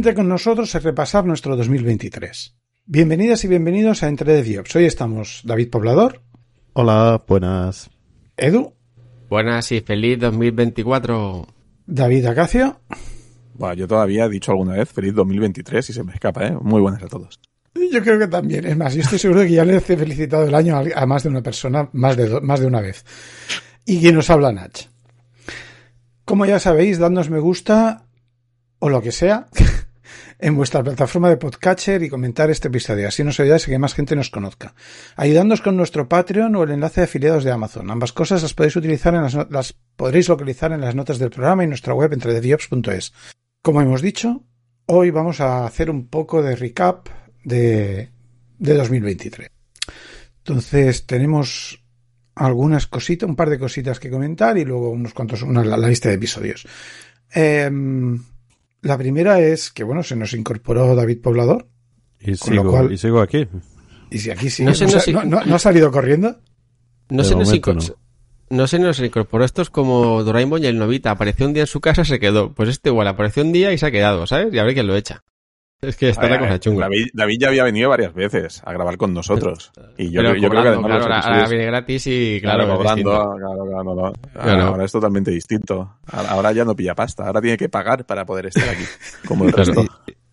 Vente con nosotros a repasar nuestro 2023. Bienvenidas y bienvenidos a Entre de Diops. Hoy estamos David Poblador. Hola, buenas. Edu. Buenas y feliz 2024. David Acacio. Bueno, yo todavía he dicho alguna vez feliz 2023 y se me escapa, ¿eh? Muy buenas a todos. Yo creo que también. Es más, yo estoy seguro de que ya le he felicitado el año a más de una persona, más de, más de una vez. Y quien nos habla, Nach. Como ya sabéis, dadnos me gusta o lo que sea en vuestra plataforma de podcatcher y comentar este episodio. Así nos ayudáis a que más gente nos conozca. Ayudándonos con nuestro Patreon o el enlace de afiliados de Amazon. Ambas cosas las podéis utilizar en las, podréis localizar en las notas del programa y nuestra web entredeviops.es. Como hemos dicho, hoy vamos a hacer un poco de recap de, de 2023. Entonces tenemos algunas cositas, un par de cositas que comentar y luego unos cuantos, una, la, lista de episodios. Eh, la primera es que, bueno, se nos incorporó David Poblador. Y, sigo, cual, y sigo aquí. Y si aquí sigue, no, sé, no, si, no, no, ha salido corriendo? No se, nos incorporó, no se nos incorporó. Esto es como Doraemon y el Novita. Apareció un día en su casa, se quedó. Pues este igual apareció un día y se ha quedado, ¿sabes? Y a ver quién lo echa. Es que está la cosa chunga. David, David, ya había venido varias veces a grabar con nosotros. Y yo, Pero yo creo que además claro, ahora, viene gratis y claro, Claro, cobrando, distinto. claro, claro, no, no. Claro. Ahora es totalmente distinto. Ahora, ya no pilla pasta, ahora tiene que pagar para poder estar aquí. Como el resto.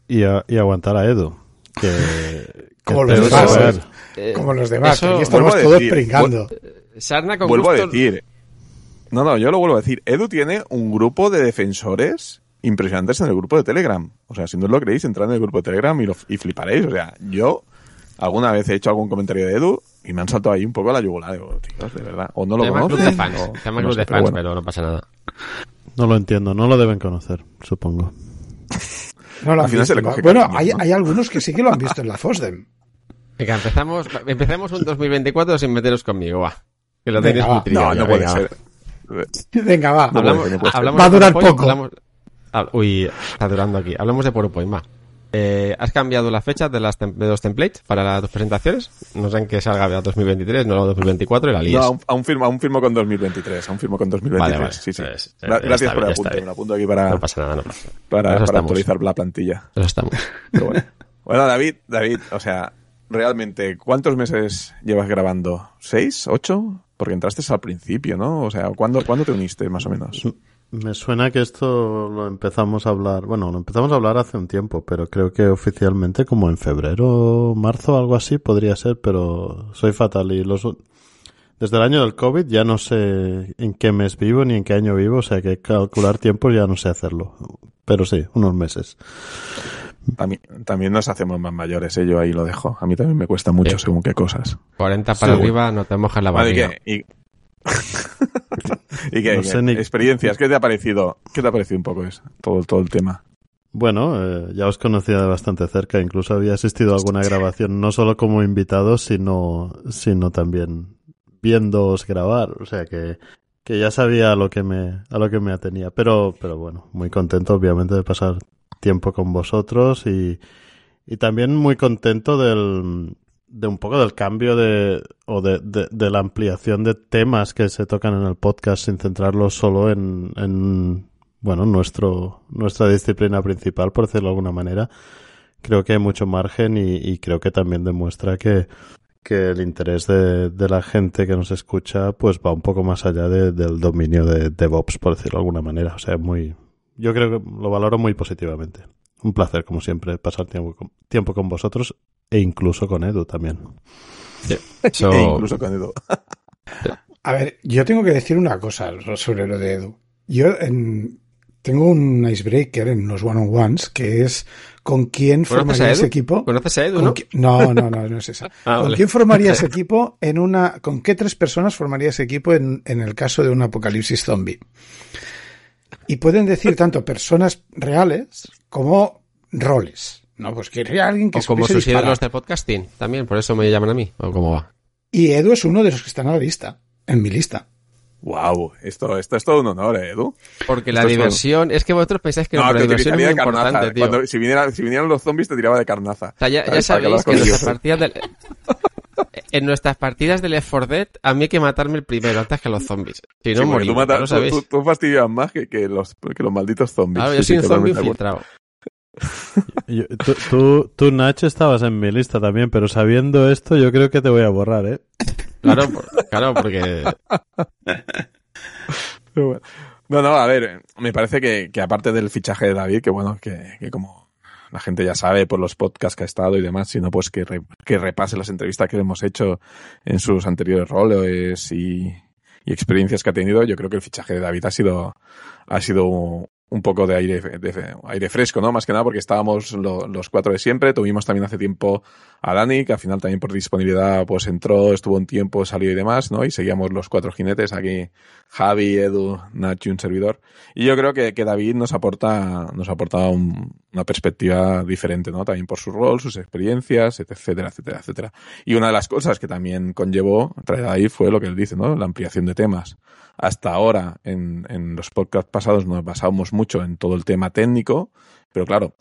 Y, a- y aguantar a Edu. Que, Como que los demás. Eh, Como los demás, eso- aquí estamos todos decir, pringando. Sarna con Vuelvo a decir. No, no, yo lo vuelvo a decir. Edu tiene un grupo de defensores impresionantes en el grupo de Telegram. O sea, si no os lo creéis, entrad en el grupo de Telegram y, lo, y fliparéis. O sea, yo alguna vez he hecho algún comentario de Edu y me han saltado ahí un poco a la yugular. Digo, tíos, de verdad. O no lo Se llama club conocen. de fans. o- Se llama no club sé, de pero fans, bueno. pero no pasa nada. No lo entiendo, no lo deben conocer, supongo. No lo al han final se visto. le coge bueno, cariño, hay, ¿no? hay algunos que sí que lo han visto en la FOSDEM. Venga, empezamos, empecemos un 2024 sin meteros conmigo, va. Que lo tenéis Venga, muy trillado No, no puede venga, ser. Venga, va. Hablamos, puede ser, no puede ser. hablamos Va a durar poco. hablamos- Uy, está durando aquí. Hablamos de PowerPoint, va. Eh, ¿Has cambiado las fechas de, las de los templates para las dos presentaciones? No sé en que salga a 2023, no a 2024 y la líes. No, aún, aún firmo, aún firmo con 2023. Aún firmo con 2023. Vale, vale. Sí, sí. Pues, eh, Gracias está por el apunte. Me apunto aquí para, no pasa nada, no pasa nada. para, Eso para estamos. actualizar la plantilla. Eso estamos. Pero bueno. Bueno, David, David, o sea, realmente, ¿cuántos meses llevas grabando? ¿Seis? ¿Ocho? Porque entraste al principio, ¿no? O sea, ¿cuándo, ¿cuándo te uniste, más o menos? Me suena que esto lo empezamos a hablar, bueno, lo empezamos a hablar hace un tiempo, pero creo que oficialmente como en febrero, marzo, algo así podría ser, pero soy fatal y los desde el año del COVID ya no sé en qué mes vivo ni en qué año vivo, o sea que calcular tiempos ya no sé hacerlo. Pero sí, unos meses. También, también nos hacemos más mayores, ¿eh? Yo ahí lo dejo. A mí también me cuesta mucho Sí. según qué cosas. 40 para Sí. arriba, no te mojas la Vale, ¿y barriga. qué? ¿Y, ¿Y qué? No qué? sé ni- Experiencias, ¿qué te ha parecido? ¿Qué te ha parecido un poco eso? Todo, todo el tema. Bueno, eh, ya os conocía de bastante cerca, incluso había asistido a alguna grabación, no solo como invitado, sino, sino también viéndoos grabar, o sea que, que ya sabía a lo que me, a lo que me atenía, pero, pero bueno, muy contento obviamente de pasar tiempo con vosotros y, y también muy contento del, de un poco del cambio de, o de, de, de la ampliación de temas que se tocan en el podcast sin centrarlos solo en, en bueno, nuestro, nuestra disciplina principal, por decirlo de alguna manera. Creo que hay mucho margen y, y creo que también demuestra que, que el interés de, de la gente que nos escucha pues va un poco más allá de- del dominio de DevOps, por decirlo de alguna manera. O sea, muy, yo creo que lo valoro muy positivamente. Un placer, como siempre, pasar tiempo tiempo con vosotros e incluso con Edu también. E incluso con Edu. A ver, yo tengo que decir una cosa sobre lo de Edu. Yo en- tengo un icebreaker en los one-on-ones que es con quién ¿Conoces a formarías equipo. ¿Conoces a Edu, ¿Con no? qui- No, no, no, no es esa. Ah, ¿Con vale. quién formarías equipo en una, con qué tres personas formarías equipo en, en el caso de un apocalipsis zombie? Y pueden decir tanto personas reales como roles. No, pues querría alguien que O como sus ídolos de podcasting, también, por eso me llaman a mí. ¿O cómo va? Y Edu es uno de los que están a la lista, en mi lista. Wow, esto, esto es todo un honor, ¿eh, Edu. Porque la Esto diversión, es que vosotros pensáis que no, la te diversión es muy carnaza. importante, tío. Cuando, si, viniera- si vinieran los zombies, te tiraba de carnaza. O sea, ya, ya que sabéis que en con nuestras partidas del... En nuestras partidas del Left 4 Dead, a mí hay que matarme el primero antes que los zombies. Si no, Sí, morimos, tú, matas- ya lo tú- sabéis. tú- tú fastidias más que, que los, que los malditos zombies. Claro, yo sí, soy un zombie infiltrado. Yo- tú, tú, tú, Nach, estabas en mi lista también, pero sabiendo esto, yo creo que te voy a borrar, ¿eh? Claro, por- claro, porque Pero bueno. No, no, a ver, me parece que, que aparte del fichaje de David, que bueno, que, que como la gente ya sabe por los podcasts que ha estado y demás, sino pues que, re- que repase las entrevistas que hemos hecho en sus anteriores roles y, y experiencias que ha tenido, yo creo que el fichaje de David ha sido, ha sido un poco de aire, de aire fresco, ¿no? Más que nada porque estábamos lo- los cuatro de siempre. Tuvimos también hace tiempo a Dani, que al final también por disponibilidad pues entró, estuvo un tiempo, salió y demás, ¿no? Y seguíamos los cuatro jinetes aquí, Javi, Edu, Nacho y un servidor. Y yo creo que, que David nos aporta, nos aporta un- una perspectiva diferente, ¿no? También por su rol, sus experiencias, etcétera, etcétera, etcétera. Y una de las cosas que también conllevó traer a David fue lo que él dice, ¿no? La ampliación de temas. Hasta ahora, en, en los podcasts pasados, nos basábamos mucho en todo el tema técnico, pero claro,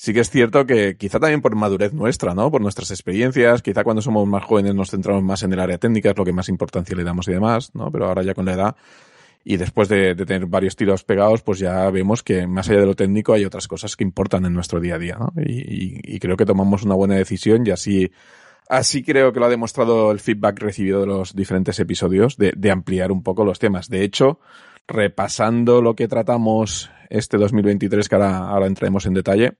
sí que es cierto que quizá también por madurez nuestra, ¿no? Por nuestras experiencias, quizá cuando somos más jóvenes nos centramos más en el área técnica, es lo que más importancia le damos y demás, ¿no? Pero ahora ya con la edad y después de, tener varios tiros pegados, pues ya vemos que más allá de lo técnico hay otras cosas que importan en nuestro día a día, ¿no? Y, creo que tomamos una buena decisión y así, así creo que lo ha demostrado el feedback recibido de los diferentes episodios de, de ampliar un poco los temas. De hecho, repasando lo que tratamos este 2023, que ahora, ahora entraremos en detalle,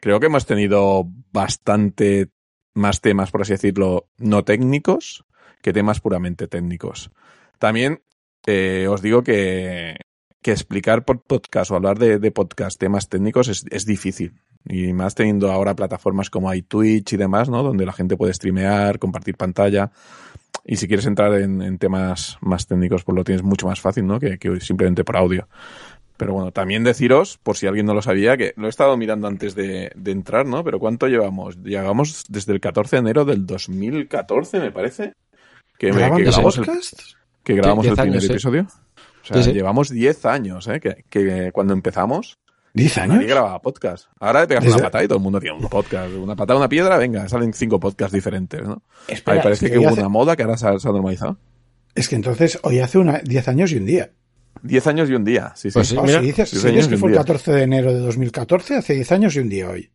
creo que hemos tenido bastante más temas, por así decirlo, no técnicos que temas puramente técnicos. También eh, os digo que, explicar por podcast o hablar de, podcast temas técnicos es, difícil. Y más teniendo ahora plataformas como hay Twitch y demás, ¿no? Donde la gente puede streamear, compartir pantalla. Y si quieres entrar en, en temas más técnicos, pues lo tienes mucho más fácil, ¿no? Que, que simplemente por audio. Pero bueno, también deciros, por si alguien no lo sabía, que lo he estado mirando antes de, de entrar, ¿no? Pero ¿cuánto llevamos? Llevamos desde el 14 de enero del 2014, me parece. Que, me- que ¿Grabando grabamos el, que grabamos el primer años, sí. episodio. O sea, Sí, sí. llevamos 10 años, ¿eh? Que, que cuando empezamos, ¿Diez nadie años? grababa podcast. Ahora le pegas Desde- una patada y todo el mundo tiene un podcast. Una patada, una piedra, venga, salen cinco podcasts diferentes, ¿no? Espera, Ay, parece es que hoy hubo hace- una moda que ahora se ha, se ha normalizado. Es que entonces hoy hace una, 10 años y un día. 10 años y un día, sí, sí. Pues sí. Oh, mira, si dices, si dices que fue el día. 14 de enero de 2014, hace 10 años y un día hoy.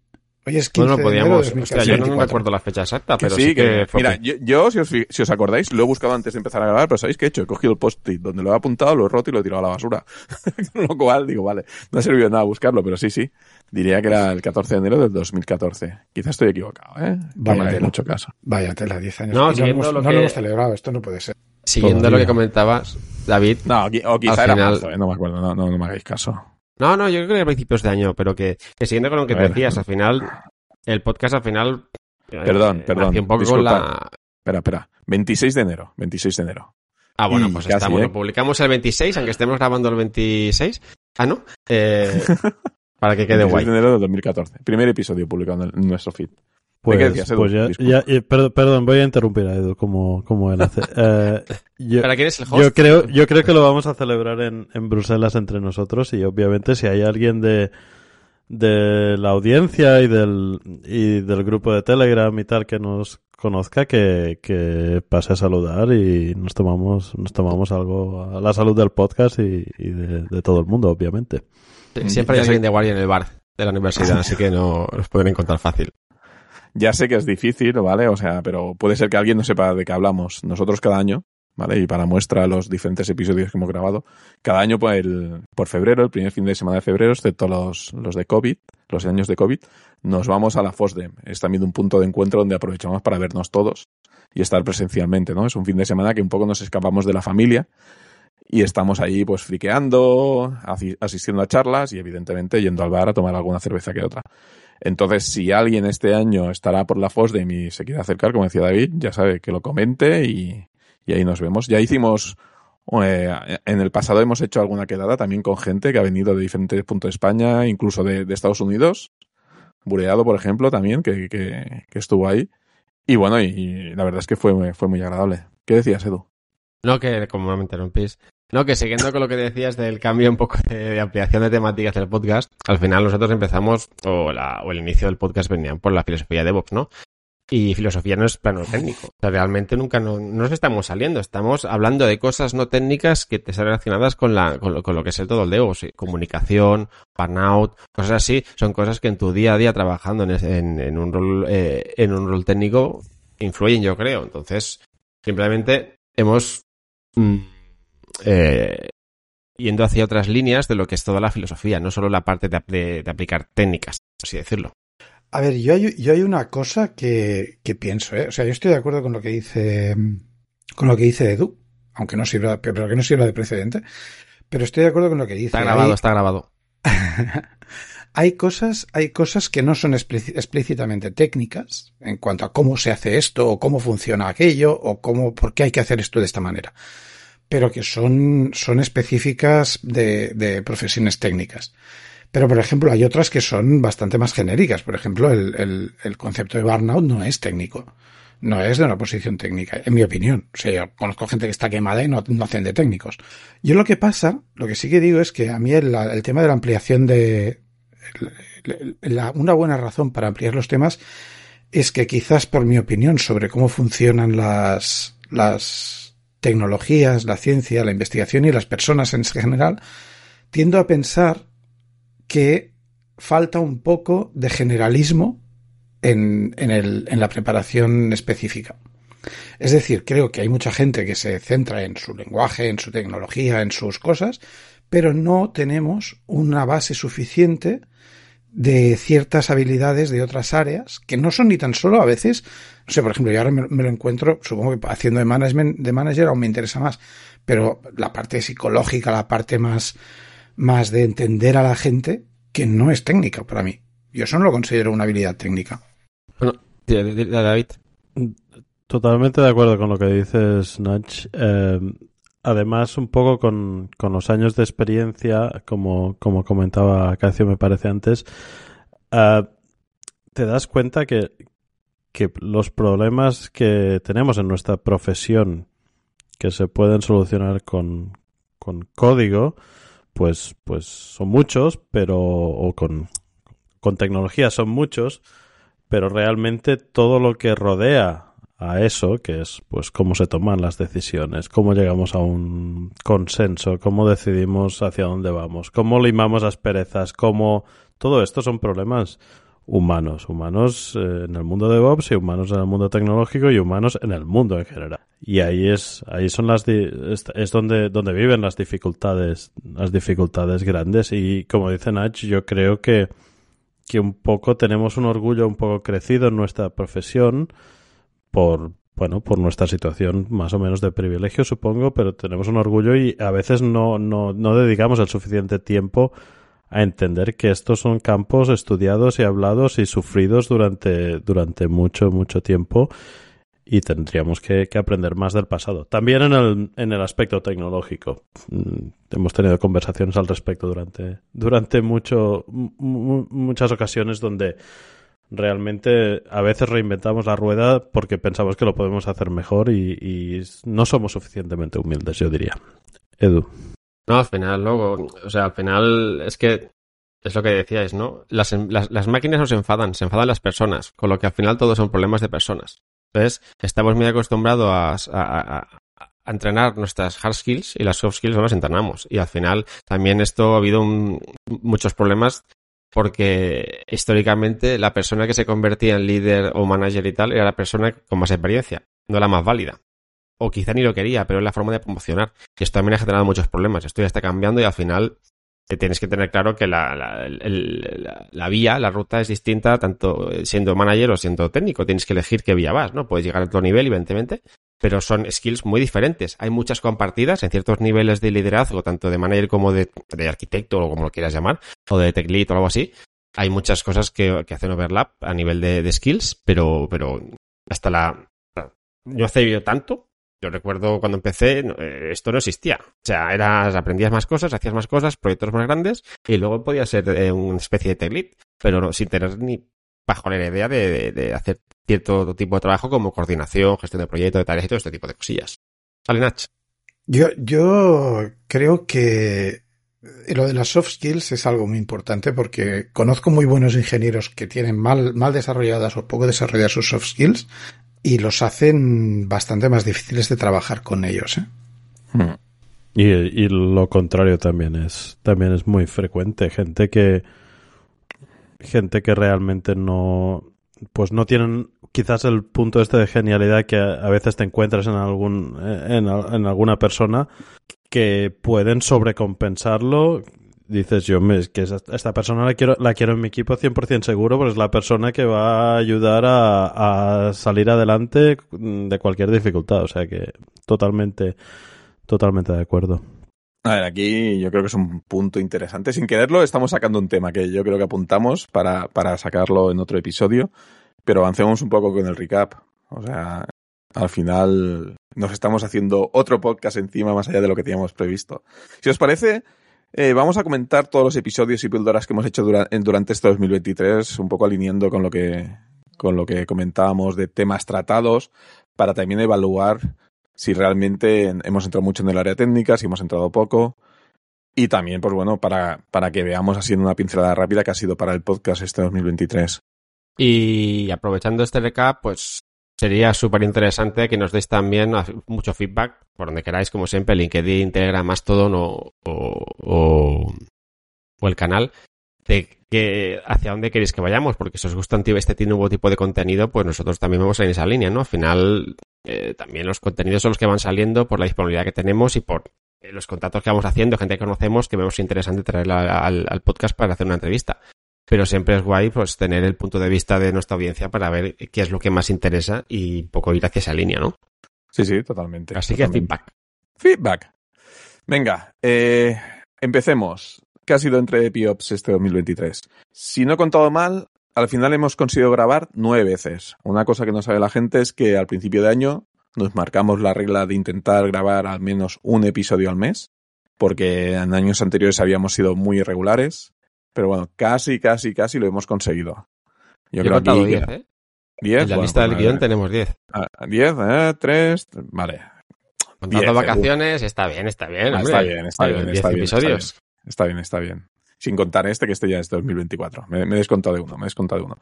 Hoy es 15 bueno, de enero de podíamos, 2014. hostia, yo no me 24. acuerdo la fecha exacta, pero sí, sí, que, que fue mira, yo, yo, si, os, fi- si os acordáis, lo he buscado antes de empezar a grabar, pero ¿sabéis qué he hecho? He cogido el post-it donde lo he apuntado, lo he roto y lo he tirado a la basura. Con lo cual, digo, vale, no ha servido de nada buscarlo, pero sí, sí. Diría que era el 14 de enero del 2014. Quizás estoy equivocado, ¿eh? No Vaya tela. mucho caso. Vaya tela, 10 años. No, hemos, lo no que- lo hemos celebrado, esto no puede ser. siguiendo lo que comentabas, David. No, o quizá era final- marzo, ¿eh? No me acuerdo, no, no, no me hagáis caso. No, no, yo creo que era a principios de año, pero que, que siguiendo con lo que te decías, al final, el podcast al final. eh, Perdón, perdón, nació un poco con disculpad. la. Espera, espera. 26 de enero, 26 de enero. Ah, bueno, pues casi, estamos, ¿eh? lo publicamos el 26, aunque estemos grabando el 26. Ah, ¿no? Eh, para que quede 26 guay. de enero de 2014. Primer episodio publicado en, en nuestro feed. Pues, qué decías, Edu? pues ya, ya- perdón, perdón, voy a interrumpir a Edu como, como él hace. Eh, yo, ¿Para quién es el host? yo creo, yo creo que lo vamos a celebrar en, en Bruselas entre nosotros y obviamente si hay alguien de, de la audiencia y del, y del grupo de Telegram y tal que nos conozca que, que pase a saludar y nos tomamos, nos tomamos algo a la salud del podcast y, y de, de todo el mundo, obviamente. Siempre hay alguien de guardia en el bar de la universidad, así que no los pueden encontrar fácil. Ya sé que es difícil, ¿vale? O sea, pero puede ser que alguien no sepa de qué hablamos. Nosotros cada año, ¿vale? Y para muestra los diferentes episodios que hemos grabado, cada año por, el, por febrero, el primer fin de semana de febrero, excepto los, los de COVID, los años de COVID, nos vamos a la FOSDEM. Es también un punto de encuentro donde aprovechamos para vernos todos y estar presencialmente, ¿no? Es un fin de semana que un poco nos escapamos de la familia y estamos ahí pues friqueando, asi- asistiendo a charlas y evidentemente yendo al bar a tomar alguna cerveza que otra. Entonces, si alguien este año estará por la FOSDEM y se quiere acercar, como decía David, ya sabe que lo comente y, ahí nos vemos. Ya hicimos, eh, en el pasado hemos hecho alguna quedada también con gente que ha venido de diferentes puntos de España, incluso de, Estados Unidos. Bureado, por ejemplo, también, que, estuvo ahí. Y bueno, y, la verdad es que fue, muy agradable. ¿Qué decías, Edu? No, que como me interrumpís. No, que siguiendo con lo que decías del cambio un poco de, ampliación de temáticas del podcast, al final nosotros empezamos, o, la, o el inicio del podcast venían por la filosofía de Vox, ¿no? Y filosofía no es plano técnico. O sea, realmente nunca no, no nos estamos saliendo. Estamos hablando de cosas no técnicas que te están relacionadas con, la, con, lo, con lo que es el todo el devo. Sí, comunicación, burnout, cosas así. Son cosas que en tu día a día trabajando en, en, en un rol, eh, en un rol técnico influyen, yo creo. Entonces, simplemente hemos mm, eh, yendo hacia otras líneas de lo que es toda la filosofía, no solo la parte de, de, de aplicar técnicas, por así decirlo. A ver, yo hay, yo hay una cosa que, que pienso, ¿eh? O sea, yo estoy de acuerdo con lo que dice, con lo que dice Edu, aunque no sirva, pero que no sirva de precedente. Pero estoy de acuerdo con lo que dice. Está grabado, hay, está grabado. hay cosas, hay cosas que no son explícitamente técnicas en cuanto a cómo se hace esto, o cómo funciona aquello, o cómo, por qué hay que hacer esto de esta manera. Pero que son, son específicas de, de profesiones técnicas. Pero, por ejemplo, hay otras que son bastante más genéricas. Por ejemplo, el, el, el, concepto de burnout no es técnico. No es de una posición técnica, en mi opinión. O sea, yo conozco gente que está quemada y no, no hacen de técnicos. Yo lo que pasa, lo que sí que digo es que a mí el, el tema de la ampliación de... La, una buena razón para ampliar los temas es que quizás por mi opinión sobre cómo funcionan las, las tecnologías, la ciencia, la investigación y las personas en general, tiendo a pensar que falta un poco de generalismo en, en, el, en, la preparación específica. Es decir, creo que hay mucha gente que se centra en su lenguaje, en su tecnología, en sus cosas, pero no tenemos una base suficiente de ciertas habilidades de otras áreas que no son ni tan solo a veces, no sé, por ejemplo, yo ahora me, me lo encuentro, supongo que haciendo de management, de manager aún me interesa más, pero la parte psicológica, la parte más, más de entender a la gente que no es técnica para mí. Yo eso no lo considero una habilidad técnica. Bueno, David. Totalmente de acuerdo con lo que dices, Nach. Eh, además, un poco con, con, los años de experiencia, como, como comentaba Cacio, me parece antes, uh, te das cuenta que, que los problemas que tenemos en nuestra profesión que se pueden solucionar con, con código, pues, pues son muchos, pero, o con, con tecnología son muchos, pero realmente todo lo que rodea a eso, que es pues cómo se toman las decisiones, cómo llegamos a un consenso, cómo decidimos hacia dónde vamos, cómo limamos asperezas, cómo todo esto son problemas humanos, humanos eh, en el mundo de DevOps y humanos en el mundo tecnológico y humanos en el mundo en general. Y ahí es ahí son las es, es, donde donde viven las dificultades, las dificultades grandes y como dice Nach, yo creo que que un poco tenemos un orgullo un poco crecido en nuestra profesión por bueno, por nuestra situación más o menos de privilegio, supongo, pero tenemos un orgullo y a veces no, no, no dedicamos el suficiente tiempo a entender que estos son campos estudiados y hablados y sufridos durante, durante mucho, mucho tiempo y tendríamos que, que, aprender más del pasado. También en el, en el aspecto tecnológico. Hemos tenido conversaciones al respecto durante, durante mucho, muchas ocasiones donde realmente a veces reinventamos la rueda porque pensamos que lo podemos hacer mejor y, no somos suficientemente humildes, yo diría. Edu. No, al final, luego, o sea, al final es que es lo que decíais, ¿no? Las, las, las máquinas nos enfadan, se enfadan las personas, con lo que al final todos son problemas de personas. Entonces, estamos muy acostumbrados a, a, a, entrenar nuestras hard skills y las soft skills no las entrenamos. Y al final también esto ha habido un, muchos problemas porque históricamente la persona que se convertía en líder o manager y tal era la persona con más experiencia, no la más válida. O quizá ni lo quería, pero es la forma de promocionar. Y esto también ha generado muchos problemas. Esto ya está cambiando y al final te tienes que tener claro que la, la, el, la, la, vía, la ruta es distinta tanto siendo manager o siendo técnico. Tienes que elegir qué vía vas, ¿no? Puedes llegar a otro nivel, evidentemente, pero son skills muy diferentes. Hay muchas compartidas en ciertos niveles de liderazgo, tanto de manager como de, de arquitecto o como lo quieras llamar, o de tech lead o algo así. Hay muchas cosas que, que hacen overlap a nivel de, skills, pero, pero hasta la... No hace tanto, yo recuerdo cuando empecé, esto no existía. O sea, eras, aprendías más cosas, hacías más cosas, proyectos más grandes, y luego podías ser eh, una especie de tech lead, pero sin tener ni bajo la idea de, de, de, hacer cierto tipo de trabajo como coordinación, gestión de proyectos, de tareas y todo este tipo de cosillas. ¿Sale, Nach? Yo, yo creo que lo de las soft skills es algo muy importante porque conozco muy buenos ingenieros que tienen mal, mal desarrolladas o poco desarrolladas sus soft skills y los hacen bastante más difíciles de trabajar con ellos. ¿eh? Hmm. Y, y, lo contrario también es, también es muy frecuente. Gente que, gente que realmente no, pues no tienen quizás el punto este de genialidad que a, veces te encuentras en algún, en, en alguna persona que pueden sobrecompensarlo. Dices, yo, que esta persona la quiero, la quiero en mi equipo 100% seguro, porque es la persona que va a ayudar a, a salir adelante de cualquier dificultad. O sea que totalmente, totalmente de acuerdo. A ver, aquí yo creo que es un punto interesante. Sin quererlo, estamos sacando un tema que yo creo que apuntamos para, para sacarlo en otro episodio, pero avancemos un poco con el recap. O sea, al final nos estamos haciendo otro podcast encima más allá de lo que teníamos previsto. Si os parece, eh, vamos a comentar todos los episodios y píldoras que hemos hecho durante este 2023, un poco alineando con lo que con lo que comentábamos de temas tratados, para también evaluar si realmente hemos entrado mucho en el área técnica, si hemos entrado poco. Y también, pues bueno, para, para que veamos así en una pincelada rápida que ha sido para el podcast este 2023. Y aprovechando este recap, pues sería súper interesante que nos deis también mucho feedback por donde queráis, como siempre, LinkedIn, Telegram, Mastodon o, o, o, o el canal, de que hacia dónde queréis que vayamos, porque si os gusta este nuevo tipo de contenido, pues nosotros también vamos en esa línea, ¿no? Al final, eh, también los contenidos son los que van saliendo por la disponibilidad que tenemos y por eh, los contactos que vamos haciendo, gente que conocemos, que vemos interesante traerla al, al podcast para hacer una entrevista pero siempre es guay pues tener el punto de vista de nuestra audiencia para ver qué es lo que más interesa y poco ir hacia esa línea, ¿no? Sí, sí, totalmente. Así totalmente. que feedback. Feedback. Venga, eh, empecemos. ¿Qué ha sido entre Piops este 2023? Si no he contado mal, al final hemos conseguido grabar nueve veces. Una cosa que no sabe la gente es que al principio de año nos marcamos la regla de intentar grabar al menos un episodio al mes, porque en años anteriores habíamos sido muy irregulares pero bueno, casi, casi, casi lo hemos conseguido. Yo, Yo creo que 10, ¿eh? 10. En la bueno, lista del vale. guion tenemos 10. 10, eh, 3, vale. Contando vacaciones, está bien, está bien. Ah, hombre. está bien, está bien, Diez está bien. Está bien, está bien. Sin contar este, que este ya es 2024. Me, me he descontado de uno, me he descontado de uno.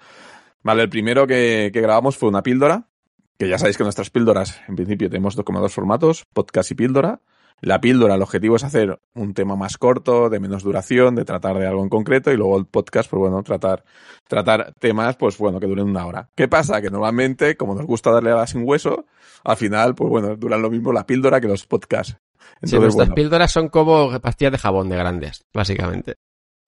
Vale, el primero que, que grabamos fue una píldora, que ya sabéis que nuestras píldoras, en principio, tenemos como dos formatos, podcast y píldora. La píldora, el objetivo es hacer un tema más corto, de menos duración, de tratar de algo en concreto, y luego el podcast, pues bueno, tratar, tratar temas, pues bueno, que duren una hora. ¿Qué pasa? Que normalmente, como nos gusta darle a la sin hueso, al final, pues bueno, duran lo mismo la píldora que los podcasts. Entonces, sí, nuestras bueno. píldoras son como pastillas de jabón de grandes, básicamente.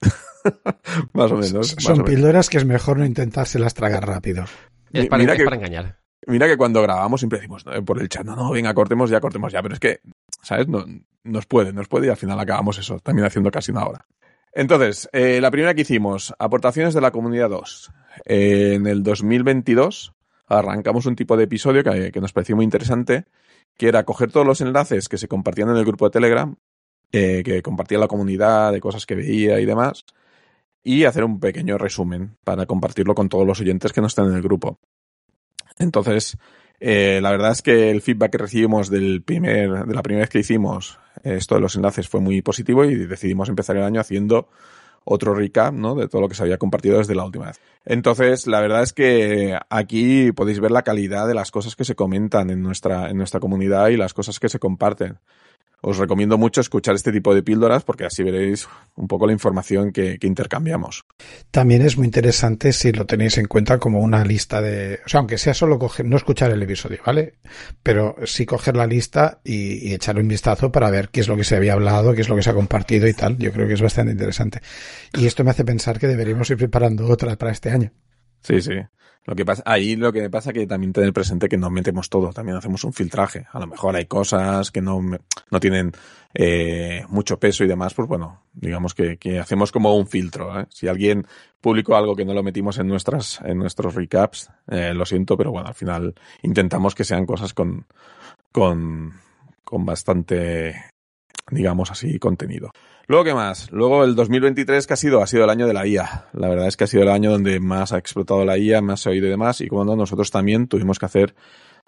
más o menos. Son más o píldoras menos. que es mejor no intentárselas tragar rápido. Es para, Mira es que- para engañar. Mira que cuando grabamos siempre decimos ¿no? por el chat, no, no, venga, cortemos ya, cortemos ya, pero es que, ¿sabes? No, nos puede, nos puede y al final acabamos eso, también haciendo casi una hora. Entonces, eh, la primera que hicimos, aportaciones de la comunidad 2. Eh, en el 2022 arrancamos un tipo de episodio que, que nos pareció muy interesante, que era coger todos los enlaces que se compartían en el grupo de Telegram, eh, que compartía la comunidad de cosas que veía y demás, y hacer un pequeño resumen para compartirlo con todos los oyentes que no están en el grupo. Entonces, eh, la verdad es que el feedback que recibimos del primer, de la primera vez que hicimos esto de los enlaces fue muy positivo y decidimos empezar el año haciendo otro recap, ¿no? De todo lo que se había compartido desde la última vez. Entonces, la verdad es que aquí podéis ver la calidad de las cosas que se comentan en nuestra, en nuestra comunidad y las cosas que se comparten. Os recomiendo mucho escuchar este tipo de píldoras porque así veréis un poco la información que, que intercambiamos. También es muy interesante si lo tenéis en cuenta como una lista de, o sea, aunque sea solo coger, no escuchar el episodio, ¿vale? Pero sí coger la lista y, y echarle un vistazo para ver qué es lo que se había hablado, qué es lo que se ha compartido y tal. Yo creo que es bastante interesante. Y esto me hace pensar que deberíamos ir preparando otra para este año. Sí, sí. Lo que pasa, ahí lo que pasa que también tener presente que no metemos todo, también hacemos un filtraje. A lo mejor hay cosas que no, no tienen eh, mucho peso y demás, pues bueno, digamos que, que hacemos como un filtro. ¿eh? Si alguien publicó algo que no lo metimos en nuestras, en nuestros recaps, eh, lo siento, pero bueno, al final intentamos que sean cosas con, con, con bastante, digamos así, contenido. Luego, ¿qué más? Luego, el 2023, que ha sido? Ha sido el año de la IA. La verdad es que ha sido el año donde más ha explotado la IA, más se ha oído y demás, y no, nosotros también tuvimos que hacer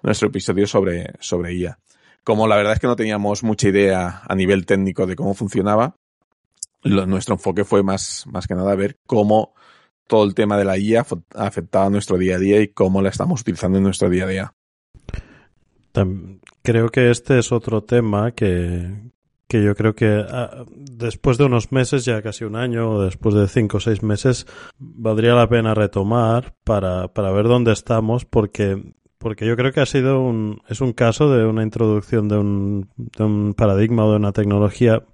nuestro episodio sobre, sobre IA. Como la verdad es que no teníamos mucha idea a nivel técnico de cómo funcionaba, nuestro enfoque fue más, más que nada ver cómo todo el tema de la IA afectaba a nuestro día a día y cómo la estamos utilizando en nuestro día a día. Creo que este es otro tema que, que yo creo que ah, después de unos meses, ya casi un año, o después de cinco o seis meses, valdría la pena retomar para, para ver dónde estamos, porque, porque yo creo que ha sido un, es un caso de una introducción de un, de un paradigma o de una tecnología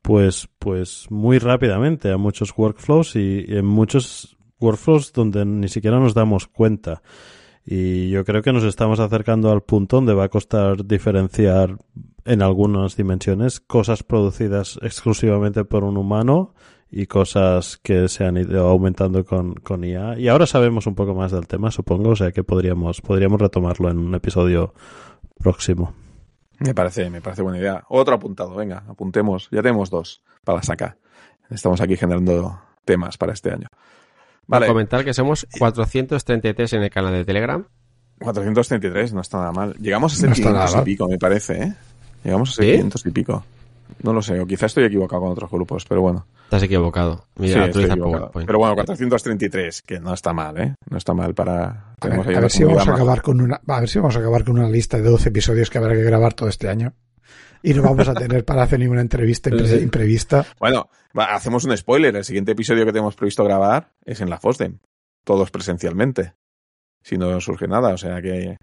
pues, pues muy rápidamente a muchos workflows y, y en muchos workflows donde ni siquiera nos damos cuenta. Y yo creo que nos estamos acercando al punto donde va a costar diferenciar en algunas dimensiones cosas producidas exclusivamente por un humano y cosas que se han ido aumentando con, con IA. Y ahora sabemos un poco más del tema, supongo, o sea que podríamos, podríamos retomarlo en un episodio próximo. Me parece, me parece buena idea. Otro apuntado, venga, apuntemos. Ya tenemos dos para sacar. Estamos aquí generando temas para este año. Vale, Comentar que somos 433 en el canal de Telegram. 433, no está nada mal. Llegamos a ser No está 500 nada y mal. pico, me parece, ¿eh? Llegamos a ser ¿Sí? 500 y pico. No lo sé, o quizás estoy equivocado con otros grupos, pero bueno. Estás equivocado. Sí, Mira, estoy utiliza equivocado. PowerPoint. Pero bueno, 433, que no está mal, ¿eh? No está mal para... A ver, a si vamos a acabar con una, a ver si vamos a acabar con una lista de 12 episodios que habrá que grabar todo este año. Y no vamos a tener para hacer ninguna entrevista impre- Sí. imprevista. Bueno, va, hacemos un spoiler. El siguiente episodio que tenemos previsto grabar es en la FOSDEM. Todos presencialmente. Si no surge nada. O sea que,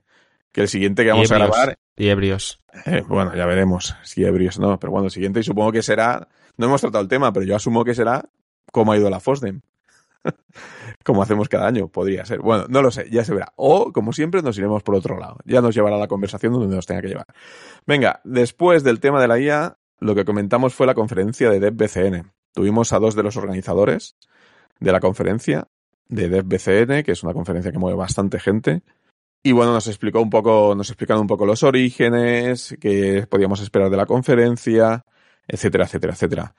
que el siguiente que vamos a grabar, Y ebrios. eh, bueno, ya veremos si ebrios no. Pero bueno, el siguiente supongo que será, no hemos tratado el tema, pero yo asumo que será cómo ha ido la FOSDEM. como hacemos cada año, podría ser. Bueno, no lo sé, ya se verá. O, como siempre, nos iremos por otro lado. Ya nos llevará la conversación donde nos tenga que llevar. Venga, después del tema de la IA, lo que comentamos fue la conferencia de DevBCN. Tuvimos a dos de los organizadores de la conferencia, de DevBCN, que es una conferencia que mueve bastante gente. Y bueno, nos explicó un poco, nos explicaron un poco los orígenes, qué podíamos esperar de la conferencia, etcétera, etcétera, etcétera.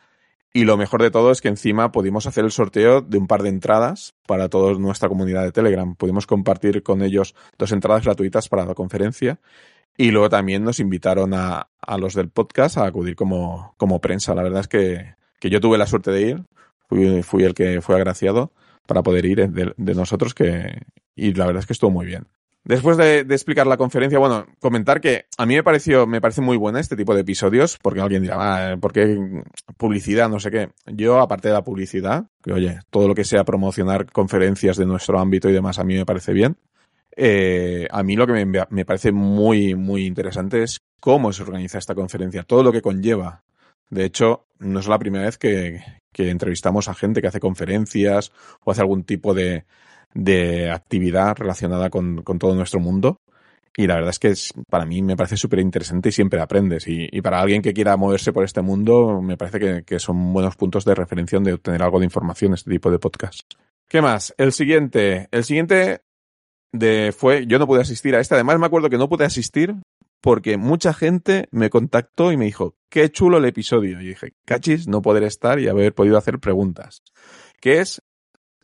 Y lo mejor de todo es que encima pudimos hacer el sorteo de un par de entradas para toda nuestra comunidad de Telegram. Pudimos compartir con ellos dos entradas gratuitas para la conferencia. Y luego también nos invitaron a, a los del podcast a acudir como, como prensa. La verdad es que, que yo tuve la suerte de ir. Fui, el que fue agraciado para poder ir de, de nosotros que, y la verdad es que estuvo muy bien. Después de, explicar la conferencia, bueno, comentar que a mí me pareció, me parece muy buena este tipo de episodios, porque alguien dirá, ah, ¿por qué publicidad? No sé qué. Yo, aparte de la publicidad, que oye, todo lo que sea promocionar conferencias de nuestro ámbito y demás, a mí me parece bien. Eh, a mí lo que me, me, parece muy, muy interesante es cómo se organiza esta conferencia, todo lo que conlleva. De hecho, no es la primera vez que, que entrevistamos a gente que hace conferencias o hace algún tipo de, de actividad relacionada con, con, todo nuestro mundo. Y la verdad es que para mí me parece súper interesante y siempre aprendes. Y, y, para alguien que quiera moverse por este mundo, me parece que, que, son buenos puntos de referencia de obtener algo de información este tipo de podcast. ¿Qué más? El siguiente. El siguiente de, fue, yo no pude asistir a este. Además me acuerdo que no pude asistir porque mucha gente me contactó y me dijo, qué chulo el episodio. Y dije, cachis, no poder estar y haber podido hacer preguntas. Que es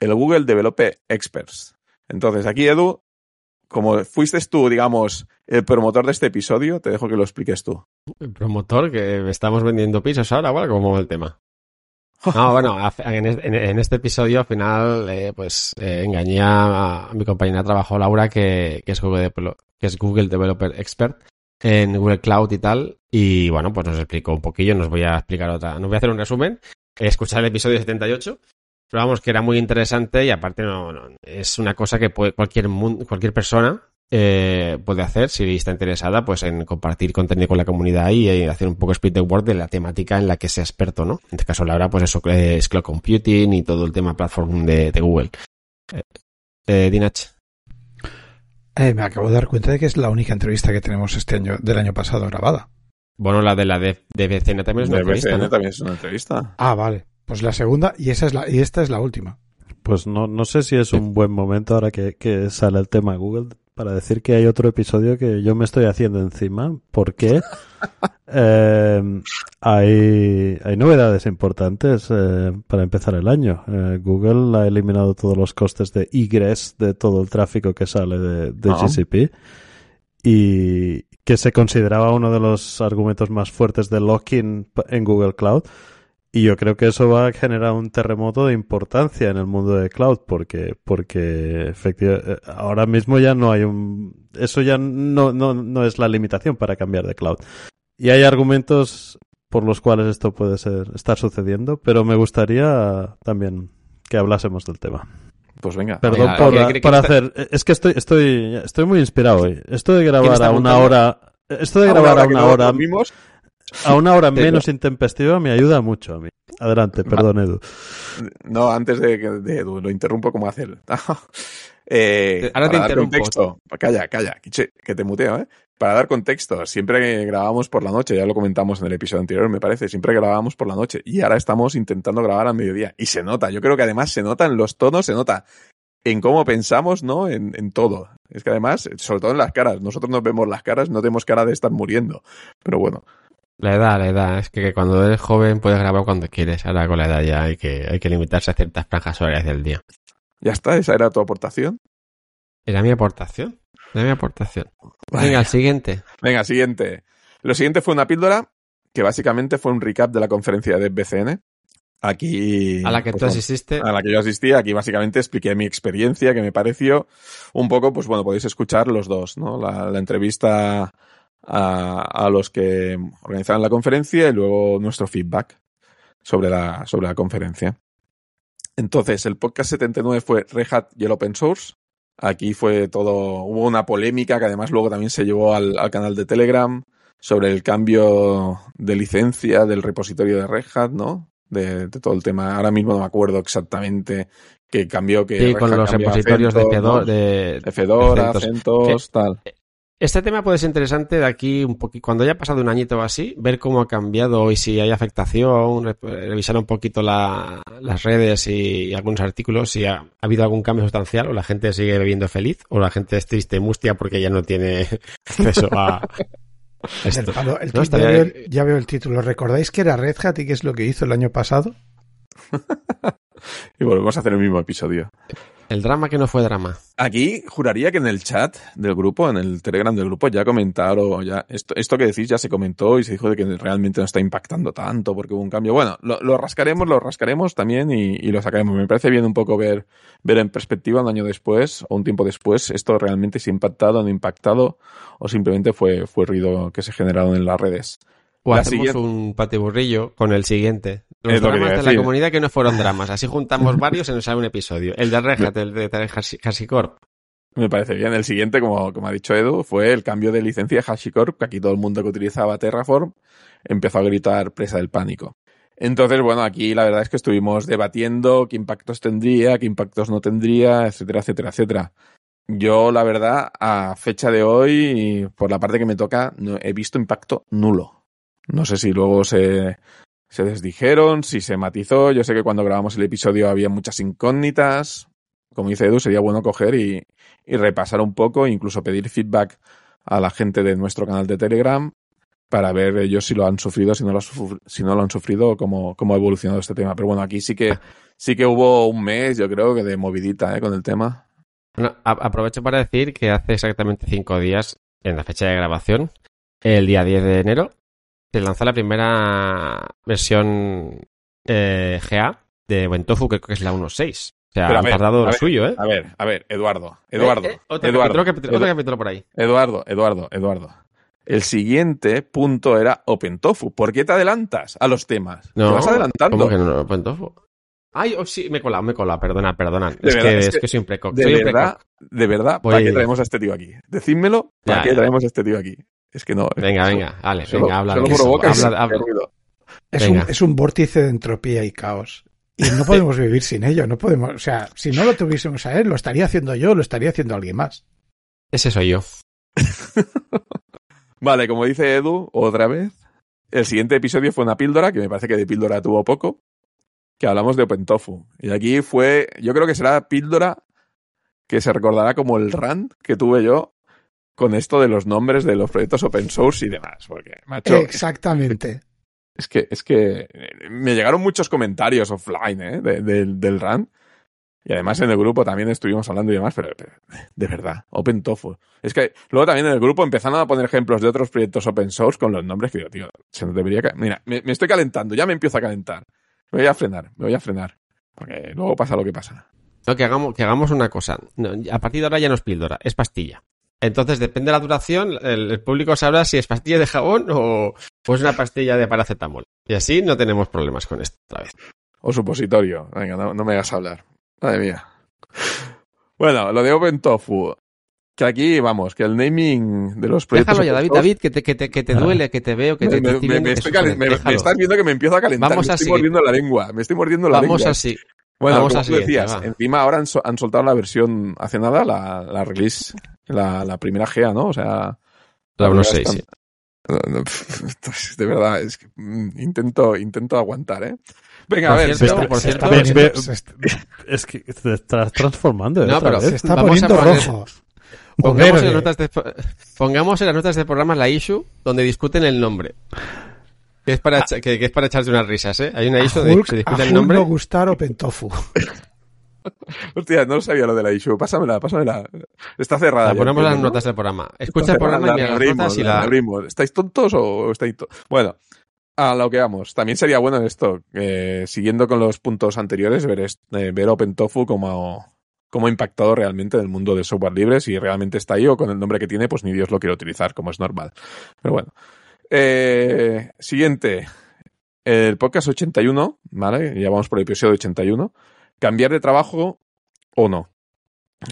el Google Developer Experts. Entonces, aquí, Edu, como fuiste tú, digamos, el promotor de este episodio, te dejo que lo expliques tú. El promotor, que estamos vendiendo pisos ahora, ¿vale? ¿Cómo va el tema? No, bueno, en este episodio al final, eh, pues eh, engañé a, a, mi compañera de trabajo, Laura, que, que, es Google, que es Google Developer Expert en Google Cloud y tal. Y bueno, pues nos explicó un poquillo, nos voy a explicar otra, nos voy a hacer un resumen. Escuchar el episodio 78. Pero vamos, que era muy interesante y aparte no, no es una cosa que puede, cualquier, cualquier persona eh, puede hacer si está interesada pues en compartir contenido con la comunidad y, y hacer un poco split the word de la temática en la que sea experto, ¿no? En este caso Laura pues eso es cloud computing y todo el tema platform de, de Google. Eh, eh, Dinach. Eh, me acabo de dar cuenta de que es la única entrevista que tenemos este año del año pasado grabada. Bueno, la de la de, de BCN también es una de entrevista. BCN ¿no? también es una entrevista. Ah, vale. Pues la segunda y esa es la y esta es la última. Pues no, no sé si es un buen momento ahora que, que sale el tema Google para decir que hay otro episodio que yo me estoy haciendo encima porque eh, hay, hay novedades importantes eh, para empezar el año. Eh, Google ha eliminado todos los costes de egress de todo el tráfico que sale de, de Ah. GCP y que se consideraba uno de los argumentos más fuertes de locking en Google Cloud Y yo creo que eso va a generar un terremoto de importancia en el mundo de cloud, porque, porque efectivamente, ahora mismo ya no hay un, eso ya no, no, no es la limitación para cambiar de cloud. Y hay argumentos por los cuales esto puede ser, estar sucediendo, pero me gustaría también que hablásemos del tema. Pues venga. Perdón Venga, por, ¿qué- qué- qué por está- hacer, es que estoy, estoy, estoy muy inspirado hoy. Esto de grabar a una hora, esto de Ah, grabar a una hora, a una hora menos intempestiva me ayuda mucho a mí. Adelante, perdón Edu. No, antes de, que- de Edu, lo interrumpo como hace él. eh, Ahora te para dar interrumpo. contexto, calla, calla, que te muteo, ¿eh? Para dar contexto, siempre que grabábamos por la noche, ya lo comentamos en el episodio anterior, me parece, siempre grabábamos por la noche y ahora estamos intentando grabar al mediodía y se nota, yo creo que además se nota en los tonos, se nota en cómo pensamos, ¿no? En, en todo. Es que además, sobre todo en las caras, nosotros nos vemos las caras, no tenemos cara de estar muriendo, pero bueno, La edad, la edad. Es que cuando eres joven puedes grabar cuando quieres. Ahora con la edad ya hay que, hay que limitarse a ciertas franjas horarias del día. ya está, esa era tu aportación. Era mi aportación. Era mi aportación. Vale. Venga, el siguiente. Venga, siguiente. Lo siguiente fue una píldora que básicamente fue un recap de la conferencia de BCN. Aquí. A la que pues, tú asististe. A la que yo asistí, aquí básicamente expliqué mi experiencia, que me pareció un poco, pues bueno, podéis escuchar los dos, ¿no? La, la entrevista a, a los que organizaron la conferencia y luego nuestro feedback sobre la, sobre la conferencia. Entonces, el podcast 79 fue Red Hat y el Open Source. Aquí fue todo, hubo una polémica que además luego también se llevó al, al canal de Telegram sobre el cambio de licencia del repositorio de Red Hat, ¿no? De, de todo el tema. Ahora mismo no me acuerdo exactamente qué cambió, que Sí, Red con Hat los repositorios de, Fedora, de, de Fedora, CentOS. CentOS, tal. Este tema puede ser interesante de aquí un poquito, cuando haya pasado un añito o así, ver cómo ha cambiado y si hay afectación, re- revisar un poquito la- las redes y, algunos artículos, si ha, ha habido algún cambio sustancial o la gente sigue bebiendo feliz o la gente es triste y mustia porque ya no tiene acceso a esto. El palo- el No, veo, ya veo el título. ¿Recordáis que era Red Hat y qué es lo que hizo el año pasado? Y volvemos a hacer el mismo episodio. El drama que no fue drama. Aquí juraría que en el chat del grupo, en el Telegram del grupo, ya comentaron, ya, esto, esto que decís ya se comentó y se dijo de que realmente no está impactando tanto porque hubo un cambio. Bueno, lo, lo rascaremos, lo rascaremos también y, y lo sacaremos. Me parece bien un poco ver, ver en perspectiva un año después o un tiempo después esto realmente se ha impactado, no ha impactado o simplemente fue, fue ruido que se generaron en las redes. O La hacemos siguiente- un patiburrillo con el siguiente. Los Es dramas de la comunidad que no fueron dramas. Así juntamos varios y nos sale un episodio. El de Red Hat, el de HashiCorp. Me parece bien. El siguiente, como, como ha dicho Edu, fue el cambio de licencia de HashiCorp, que aquí todo el mundo que utilizaba Terraform empezó a gritar presa del pánico. Entonces, bueno, aquí la verdad es que estuvimos debatiendo qué impactos tendría, qué impactos no tendría, etcétera, etcétera, etcétera. Yo, la verdad, a fecha de hoy, por la parte que me toca, no, he visto impacto nulo. No sé si luego se, se desdijeron, si se matizó. Yo sé que cuando grabamos el episodio había muchas incógnitas. Como dice Edu, sería bueno coger y, y repasar un poco, incluso pedir feedback a la gente de nuestro canal de Telegram para ver ellos si lo han sufrido, si no lo, ha sufri- si no lo han sufrido, cómo, cómo ha evolucionado este tema. Pero bueno, aquí sí que, sí que hubo un mes, yo creo, que de movidita ¿eh? con el tema. Bueno, aprovecho para decir que hace exactamente cinco días, en la fecha de grabación, el día 10 de enero, se lanzó la primera versión eh, GA de Wentofu, creo que es la 1.6. O sea, han ver, tardado lo ver, suyo, ¿eh? A ver, a ver, Eduardo, Eduardo, Eh, eh, otro, Eduardo, capítulo, otro capítulo por ahí. Eduardo, Eduardo, Eduardo. El siguiente punto era OpenTofu. ¿Por qué te adelantas a los temas? No, te vas adelantando. ¿Cómo que no, Wentofu? Ay, oh, sí, me he colado, me he colado, perdona, perdona. Es, verdad, que, es es que- que soy un precoc. De verdad, de verdad, ¿para qué traemos a este tío aquí? Decídmelo, ¿para Ya, qué ya. traemos a este tío aquí? Es que no. Venga, venga, vale, Solo, venga, habla. solo provoca habla- habla- ruido. Es un, Venga. es un vórtice de entropía y caos. Y no podemos vivir sin ello. No podemos, o sea, si no lo tuviésemos a él, lo estaría haciendo yo, lo estaría haciendo alguien más. Ese soy yo. Vale, como dice Edu, otra vez. El siguiente episodio fue una píldora, que me parece que de píldora tuvo poco, que hablamos de OpenTofu. Y aquí fue, yo creo que será píldora que se recordará como el rant que tuve yo con esto de los nombres de los proyectos open source y demás. Porque, macho, Exactamente. es que, es que me llegaron muchos comentarios offline ¿eh? de- del- del rant. Y además en el grupo también estuvimos hablando y demás, pero, pero, de verdad, Open Tofu. Es que luego también en el grupo empezaron a poner ejemplos de otros proyectos open source con los nombres que digo, tío, se nos debería... Mira, me, me estoy calentando, ya me empiezo a calentar. Me voy a frenar, me voy a frenar. Porque luego pasa lo que pasa. No, que hagamos, que hagamos una cosa. No, a partir de ahora ya no es píldora, es pastilla. Entonces, depende de la duración, el, el público sabrá si es pastilla de jabón o pues una pastilla de paracetamol. Y así no tenemos problemas con esto otra vez. O supositorio. Venga, no, no me hagas hablar. Madre mía. Bueno, lo de Open Tofu. Que aquí, vamos, que el naming de los proyectos... Déjalo ya, David, David, que te, que te, que te duele, que te veo, que te, me, te me- me- estoy calen- estás viendo que me empiezo a calentar. Vamos me estoy mordiendo la lengua. Me estoy mordiendo la Vamos lengua. así. Bueno, Vamos como tú decías, va. encima ahora han, han soltado la versión hace nada, la, la release, la, la primera GA, ¿no? O sea... La primera 1.6, stand- sí. No, no, pf, esto es- de verdad, es que mm, intento, intento aguantar, ¿eh? Venga, Por a ver, cierto, se- por se cierto, está ve- poniendo- ve- se está- Es que te estás transformando. ¿eh? No, otra pero vez. se está Vamos poniendo poner- rojo. O Pongamos en, las notas de, pongamos en las notas de programa la issue donde discuten el nombre. Que es para, echa- que, que es para echarte unas risas, ¿eh? Hay una issue donde Hulk, se a discute el nombre. no gustar Open Tofu. Hostia, no sabía lo de la issue. Pásamela, pásamela. Está cerrada. La ya, ponemos las notas del programa. Escucha el programa y la mira las abrimos, notas y la la... abrimos. ¿Estáis tontos o estáis to- Bueno, a lo que vamos. También sería bueno esto, eh, siguiendo con los puntos anteriores, ver, eh, ver OpenTofu como, como impactado realmente en el mundo de software libre. Si realmente está ahí o con el nombre que tiene, pues ni Dios lo quiere utilizar, como es normal. Pero bueno. Eh, siguiente. El podcast 81, ¿vale? Ya vamos por el episodio 81. Cambiar de trabajo o no.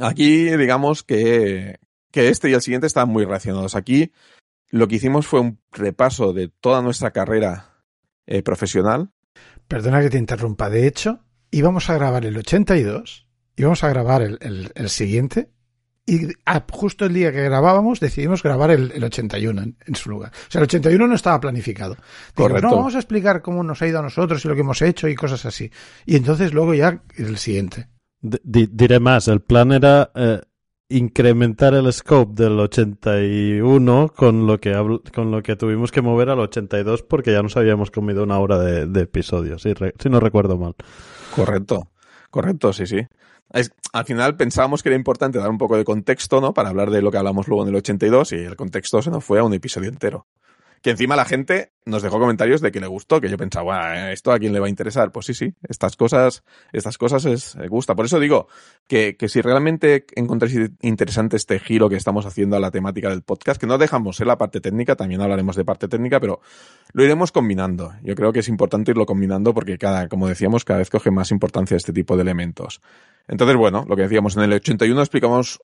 Aquí, digamos que, que este y el siguiente están muy relacionados. Aquí lo que hicimos fue un repaso de toda nuestra carrera eh, profesional. Perdona que te interrumpa. De hecho, íbamos a grabar el 82, íbamos a grabar el, el- el siguiente, y ah, justo el día que grabábamos decidimos grabar el, el 81 en, en su lugar. O sea, el 81 no estaba planificado. Dijimos, Correcto. no, vamos a explicar cómo nos ha ido a nosotros y lo que hemos hecho y cosas así. Y entonces luego ya el siguiente. D- diré más, el plan era eh, incrementar el scope del 81 con lo que con lo que tuvimos que mover al 82 porque ya nos habíamos comido una hora de, de episodio, si, re- si no recuerdo mal. Correcto. Correcto, sí, sí. Es- al final pensábamos que era importante dar un poco de contexto, ¿no? Para hablar de lo que hablamos luego en el 82 y el contexto se nos fue a un episodio entero. Que encima la gente nos dejó comentarios de que le gustó, que yo pensaba, "Buah, ¿esto a quién le va a interesar? Pues sí, sí, estas cosas, estas cosas es, eh, gusta. Por eso digo que, que si realmente encontráis interesante este giro que estamos haciendo a la temática del podcast, que no dejamos en la parte técnica, también hablaremos de parte técnica, pero lo iremos combinando. Yo creo que es importante irlo combinando porque cada, como decíamos, cada vez coge más importancia este tipo de elementos. Entonces, bueno, lo que decíamos, en el 81 explicamos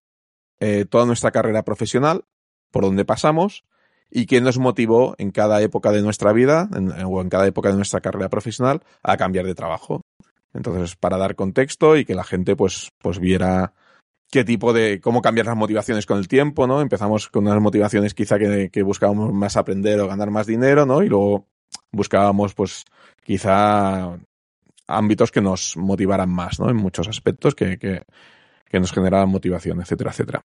eh, toda nuestra carrera profesional, por dónde pasamos y qué nos motivó en cada época de nuestra vida en- o en cada época de nuestra carrera profesional a cambiar de trabajo. Entonces, para dar contexto y que la gente pues, pues viera qué tipo de, cómo cambiar las motivaciones con el tiempo, ¿no? Empezamos con unas motivaciones quizá que, buscábamos más aprender o ganar más dinero, ¿no? Y luego buscábamos pues quizá ámbitos que nos motivaran más, ¿no? En muchos aspectos que, que, que nos generaran motivación, etcétera, etcétera.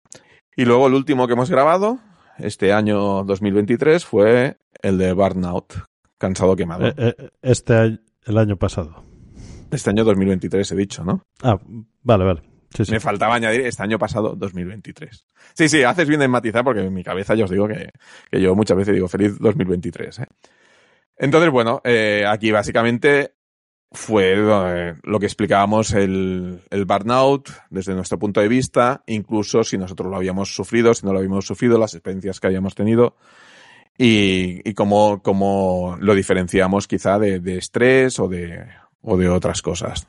Y luego el último que hemos grabado, este año 2023, fue el de Burnout, cansado quemado. Eh, eh, este el año pasado. Este año 2023 he dicho, ¿no? Ah, vale, vale. Sí, sí. Me faltaba añadir este año pasado 2023. Sí, sí, haces bien en matizar porque en mi cabeza ya os digo que, que yo muchas veces digo feliz 2023. ¿eh? Entonces, bueno, eh, aquí básicamente fue eh, lo que explicábamos el, el burnout desde nuestro punto de vista, incluso si nosotros lo habíamos sufrido, si no lo habíamos sufrido, las experiencias que habíamos tenido y, y cómo, cómo lo diferenciamos quizá de, estrés o de, o de otras cosas.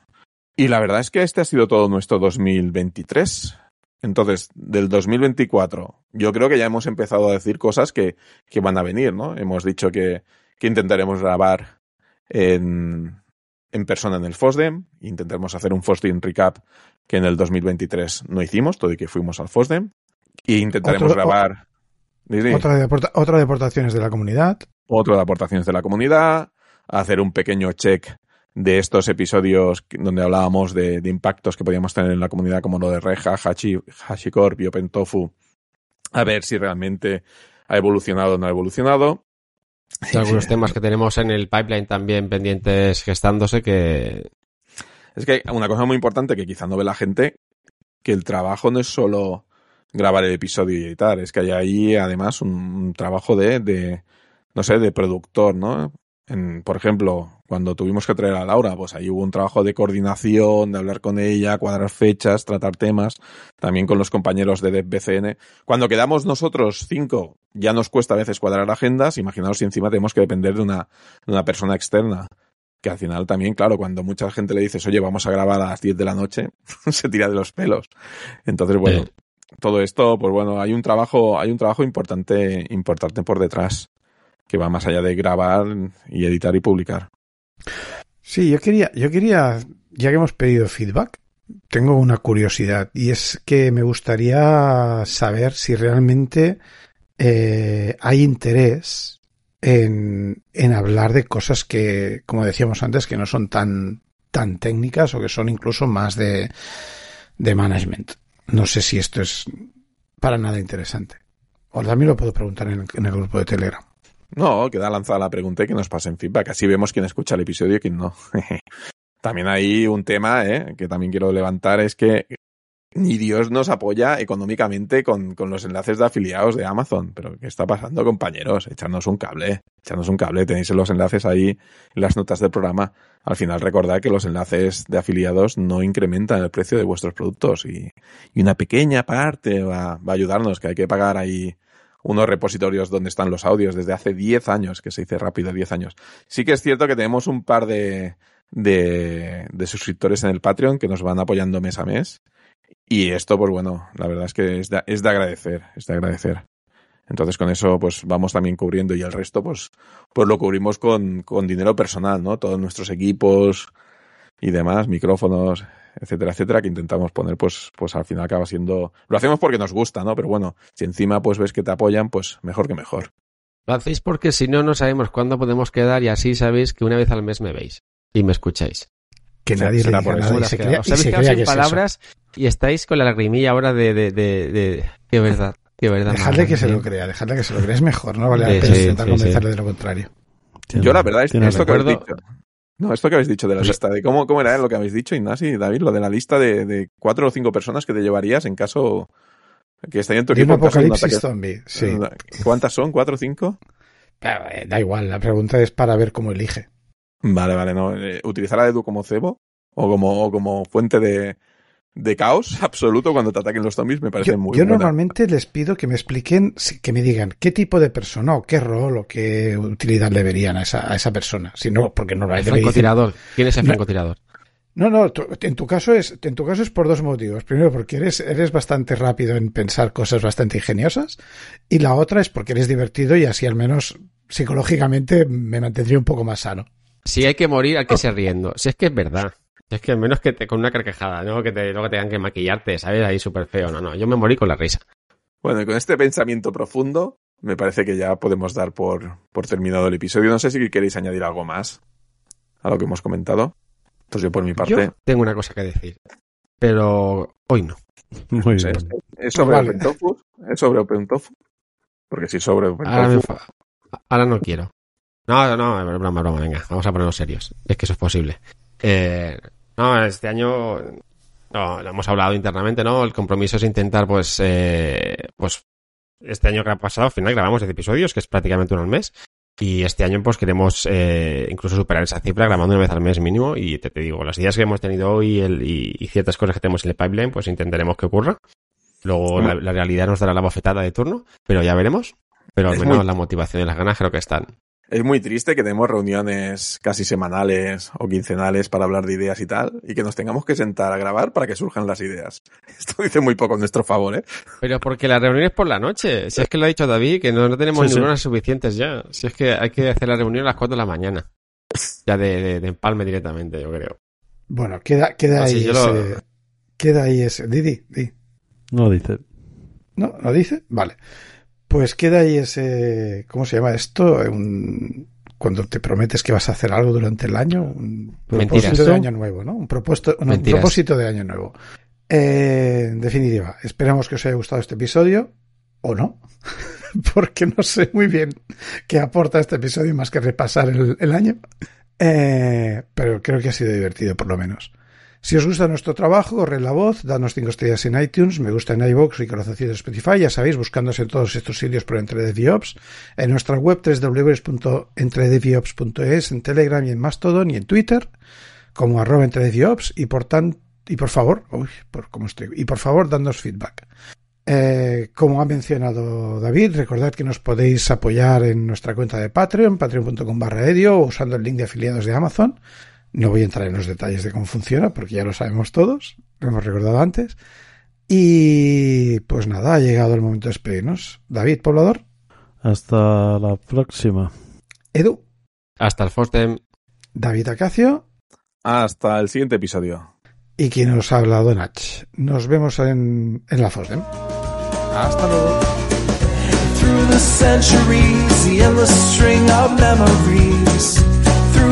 Y la verdad es que este ha sido todo nuestro 2023. Entonces, del 2024, yo creo que ya hemos empezado a decir cosas que, que van a venir, ¿no? Hemos dicho que, que intentaremos grabar en, en persona en el FOSDEM, intentaremos hacer un FOSDEM recap que en el 2023 no hicimos, todo y que fuimos al FOSDEM, y intentaremos Otro- grabar Otra, de otra de aportaciones de la comunidad. otro de aportaciones de la comunidad, hacer un pequeño check de estos episodios donde hablábamos de, de impactos que podíamos tener en la comunidad, como lo de Reja, Hashi, HashiCorp y OpenTofu, a ver si realmente ha evolucionado o no ha evolucionado. Hay algunos temas que tenemos en el pipeline también pendientes gestándose que, Es que hay una cosa muy importante que quizá no ve la gente, que el trabajo no es solo grabar el episodio y editar, es que hay ahí además un, un trabajo de, de, no sé, de productor, ¿no? En, por ejemplo, cuando tuvimos que traer a Laura, pues ahí hubo un trabajo de coordinación, de hablar con ella, cuadrar fechas, tratar temas, también con los compañeros de BCN. Cuando quedamos nosotros cinco, ya nos cuesta a veces cuadrar agendas, imaginaos si encima tenemos que depender de una, de una persona externa. Que al final también, claro, cuando mucha gente le dices, oye, vamos a grabar a las 10 de la noche, se tira de los pelos. Entonces, bueno, Sí. todo esto, pues bueno, hay un trabajo, hay un trabajo importante, importante por detrás, que va más allá de grabar y editar y publicar. Sí, yo quería, yo quería, ya que hemos pedido feedback, tengo una curiosidad y es que me gustaría saber si realmente eh, hay interés en, en hablar de cosas que, como decíamos antes, que no son tan, tan técnicas o que son incluso más de, de management. No sé si esto es para nada interesante. O también lo puedo preguntar en el, en el grupo de Telegram. No, queda lanzada la pregunta y que nos pasen feedback. Así vemos quién escucha el episodio y quién no. también hay un tema ¿eh? que también quiero levantar, es que ni Dios nos apoya económicamente con, con los enlaces de afiliados de Amazon. Pero ¿qué está pasando, compañeros? Echarnos un cable, echarnos un cable. Tenéis los enlaces ahí en las notas del programa. Al final recordad que los enlaces de afiliados no incrementan el precio de vuestros productos y, y una pequeña parte va, va a ayudarnos, que hay que pagar ahí unos repositorios donde están los audios desde hace 10 años, que se dice rápido, 10 años. Sí que es cierto que tenemos un par de, de, de, suscriptores en el Patreon que nos van apoyando mes a mes. Y esto, pues bueno, la verdad es que es de, es de agradecer, es de agradecer. Entonces con eso pues vamos también cubriendo y el resto pues, pues lo cubrimos con, con dinero personal, ¿no? Todos nuestros equipos y demás, micrófonos, etcétera, etcétera, que intentamos poner, pues, pues al final acaba siendo, lo hacemos porque nos gusta, ¿no? Pero bueno, si encima pues ves que te apoyan, pues mejor que mejor. Lo hacéis porque si no, no sabemos cuándo podemos quedar y así sabéis que una vez al mes me veis y me escucháis. Que nadie será le diga nada y se crea, habéis se quedado sin que es palabras y estáis con la lagrimilla ahora de, de, de, de... Qué verdad, qué verdad. Dejadle que se lo crea, dejadle que se lo crea. Es mejor, ¿no? Vale la Sí, pena sí, intentar sí, convencerle sí. de lo contrario. Yo la verdad es esto que habéis recuerdo- dicho. No, esto que habéis dicho de la lista, de cómo, cómo era lo que habéis dicho, Ignasi y David, lo de la lista de, de cuatro o cinco personas que te llevarías en caso que estaría en tu De un equipo. apocalipsis zombie, sí. ¿Cuántas son? ¿Cuatro o cinco? Pero, eh, da igual, la pregunta es para ver cómo elige. Vale, vale, no. Eh, utilizar a Edu como cebo o como, o como fuente de, de caos absoluto cuando te ataquen los zombies me parece Yo, muy yo buena. normalmente les pido que me expliquen, que me digan qué tipo de persona o qué rol o qué utilidad le verían a esa, a esa persona. Si no, porque normalmente Francotirador. ¿Quién es el No. francotirador? No, no, tu- en tu caso es, en tu caso es por dos motivos. Primero, porque eres, eres bastante rápido en pensar cosas bastante ingeniosas. Y la otra es porque eres divertido y así al menos psicológicamente me mantendría un poco más sano. Si hay que morir, hay que ser riendo. Si es que es verdad. Es que menos que te, con una carcajada, ¿no? Que te, luego tengan que maquillarte, ¿sabes? Ahí súper feo. No, no, yo me morí con la risa. Bueno, y con este pensamiento profundo, me parece que ya podemos dar por, por terminado el episodio. No sé si queréis añadir algo más a lo que hemos comentado. Entonces yo por mi parte... Yo tengo una cosa que decir. Pero hoy no. Muy ¿Es, bien. es sobre Vale. OpenTofu? ¿Es sobre OpenTofu? Porque si es sobre Ahora, me OpenTofu... fa- ahora no quiero. No, no, es broma, broma, venga, vamos a ponernos serios. Es que eso es posible. Eh, no, este año no, lo hemos hablado internamente, ¿no? El compromiso es intentar, pues, eh, pues, este año que ha pasado, al final grabamos 10 episodios, que es prácticamente uno al mes. Y este año, pues, queremos eh, incluso superar esa cifra grabando una vez al mes mínimo. Y te, te digo, las ideas que hemos tenido hoy el- y, y ciertas cosas que tenemos en el pipeline, pues intentaremos que ocurra. Luego la, la realidad nos dará la bofetada de turno, pero ya veremos. Pero al menos muy- la motivación y las ganas creo que están. Es muy triste que tenemos reuniones casi semanales o quincenales para hablar de ideas y tal, y que nos tengamos que sentar a grabar para que surjan las ideas. Esto dice muy poco en nuestro favor, ¿eh? Pero porque la reunión es por la noche. Si es que lo ha dicho David, que no, no tenemos Sí, sí. neuronas suficientes ya. Si es que hay que hacer la reunión a las 4 de la mañana. Ya de, de- de empalme directamente, yo creo. Bueno, queda, queda Ah, ahí yo lo- ese, queda ahí ese, Didi, di. No dice. ¿No? ¿Lo dice? Vale. Pues queda ahí ese, ¿cómo se llama esto? Un, cuando te prometes que vas a hacer algo durante el año, un Mentiras. propósito de año nuevo, ¿no? Un, propuesto, un propósito de año nuevo. Eh, en definitiva, esperamos que os haya gustado este episodio, o no, porque no sé muy bien qué aporta este episodio más que repasar el, el año. Eh, pero creo que ha sido divertido, por lo menos. Si os gusta nuestro trabajo, corred la voz, danos 5 estrellas en iTunes, me gusta en iVoox y corazoncito en Spotify, ya sabéis, buscándose en todos estos sitios por Entre DevOps, en nuestra web www.entredeviops.es, en Telegram y en Mastodon y en Twitter, como arroba entredeviops, y por tan, y por favor, uy, por cómo estoy, y por favor, dándonos feedback. Eh, como ha mencionado David, recordad que nos podéis apoyar en nuestra cuenta de Patreon, patreon.com barra edio, usando el link de afiliados de Amazon. No voy a entrar en los detalles de cómo funciona, porque ya lo sabemos todos, lo hemos recordado antes. Y pues nada, ha llegado el momento de despedirnos. David, poblador. Hasta la próxima. Edu. Hasta el FOSDEM. David Acacio. Hasta el siguiente episodio. Y quien nos ha hablado, Nach. Nos vemos en, en la FOSDEM. Hasta luego. Through the centuries, the endless string of memories.